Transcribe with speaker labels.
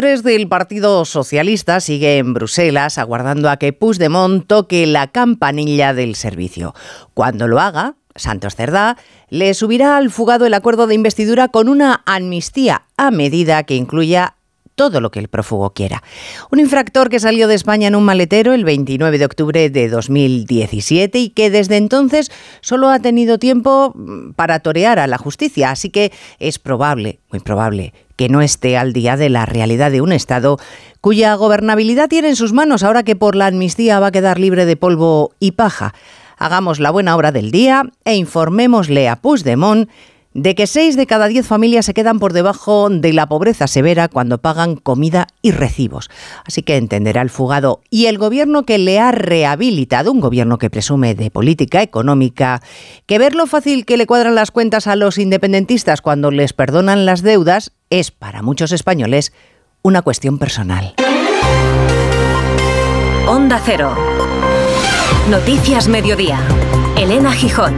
Speaker 1: del Partido Socialista sigue en Bruselas aguardando a que Puigdemont toque la campanilla del servicio. Cuando lo haga, Santos Cerdá le subirá al fugado el acuerdo de investidura con una amnistía a medida que incluya todo lo que el prófugo quiera. Un infractor que salió de España en un maletero el 29 de octubre de 2017 y que desde entonces solo ha tenido tiempo mm, para torear a la justicia, así que es probable, muy probable, que no esté al día de la realidad de un Estado cuya gobernabilidad tiene en sus manos ahora que por la amnistía va a quedar libre de polvo y paja. Hagamos la buena obra del día e informémosle a Puigdemont de que 6 de cada 10 familias se quedan por debajo de la pobreza severa cuando pagan comida y recibos. Así que entenderá el fugado y el gobierno que le ha rehabilitado, un gobierno que presume de política económica, que ver lo fácil que le cuadran las cuentas a los independentistas cuando les perdonan las deudas es para muchos españoles una cuestión personal.
Speaker 2: Onda Cero. Noticias Mediodía. Elena Gijón.